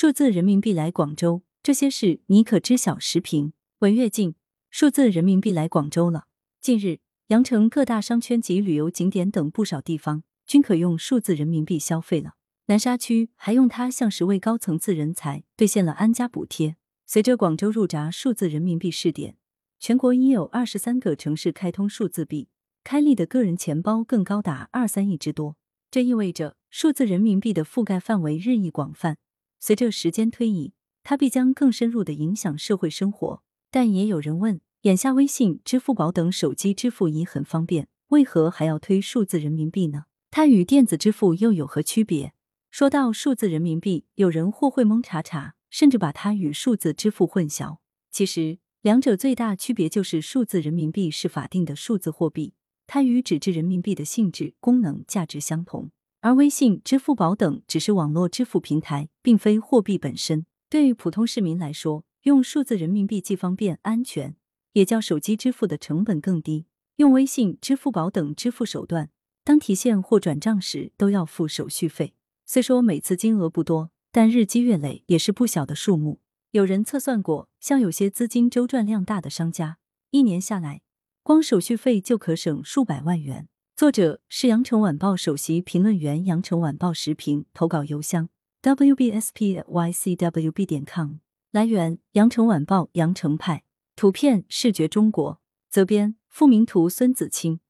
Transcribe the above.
数字人民币来广州，这些事你可知晓？时评：文跃进，数字人民币来广州了。近日，羊城各大商圈及旅游景点等不少地方均可用数字人民币消费了。南沙区还用它向十位高层次人才兑现了安家补贴。随着广州入闸数字人民币试点，全国已有二十三个城市开通数字币，开立的个人钱包更高达二三亿之多。这意味着数字人民币的覆盖范围日益广泛。随着时间推移，它必将更深入的影响社会生活。但也有人问：眼下微信、支付宝等手机支付已很方便，为何还要推数字人民币呢？它与电子支付又有何区别？说到数字人民币，有人或会蒙查查，甚至把它与数字支付混淆。其实，两者最大区别就是数字人民币是法定的数字货币，它与纸质人民币的性质、功能、价值相同。而微信、支付宝等只是网络支付平台，并非货币本身。对于普通市民来说，用数字人民币既方便、安全，也较手机支付的成本更低。用微信、支付宝等支付手段，当提现或转账时都要付手续费。虽说每次金额不多，但日积月累也是不小的数目。有人测算过，像有些资金周转量大的商家，一年下来，光手续费就可省数百万元。作者是羊城晚报首席评论员，羊城晚报时评投稿邮箱 wbspycwb 点 com。来源：羊城晚报羊城派。图片：视觉中国。责编：付明图，孙子清。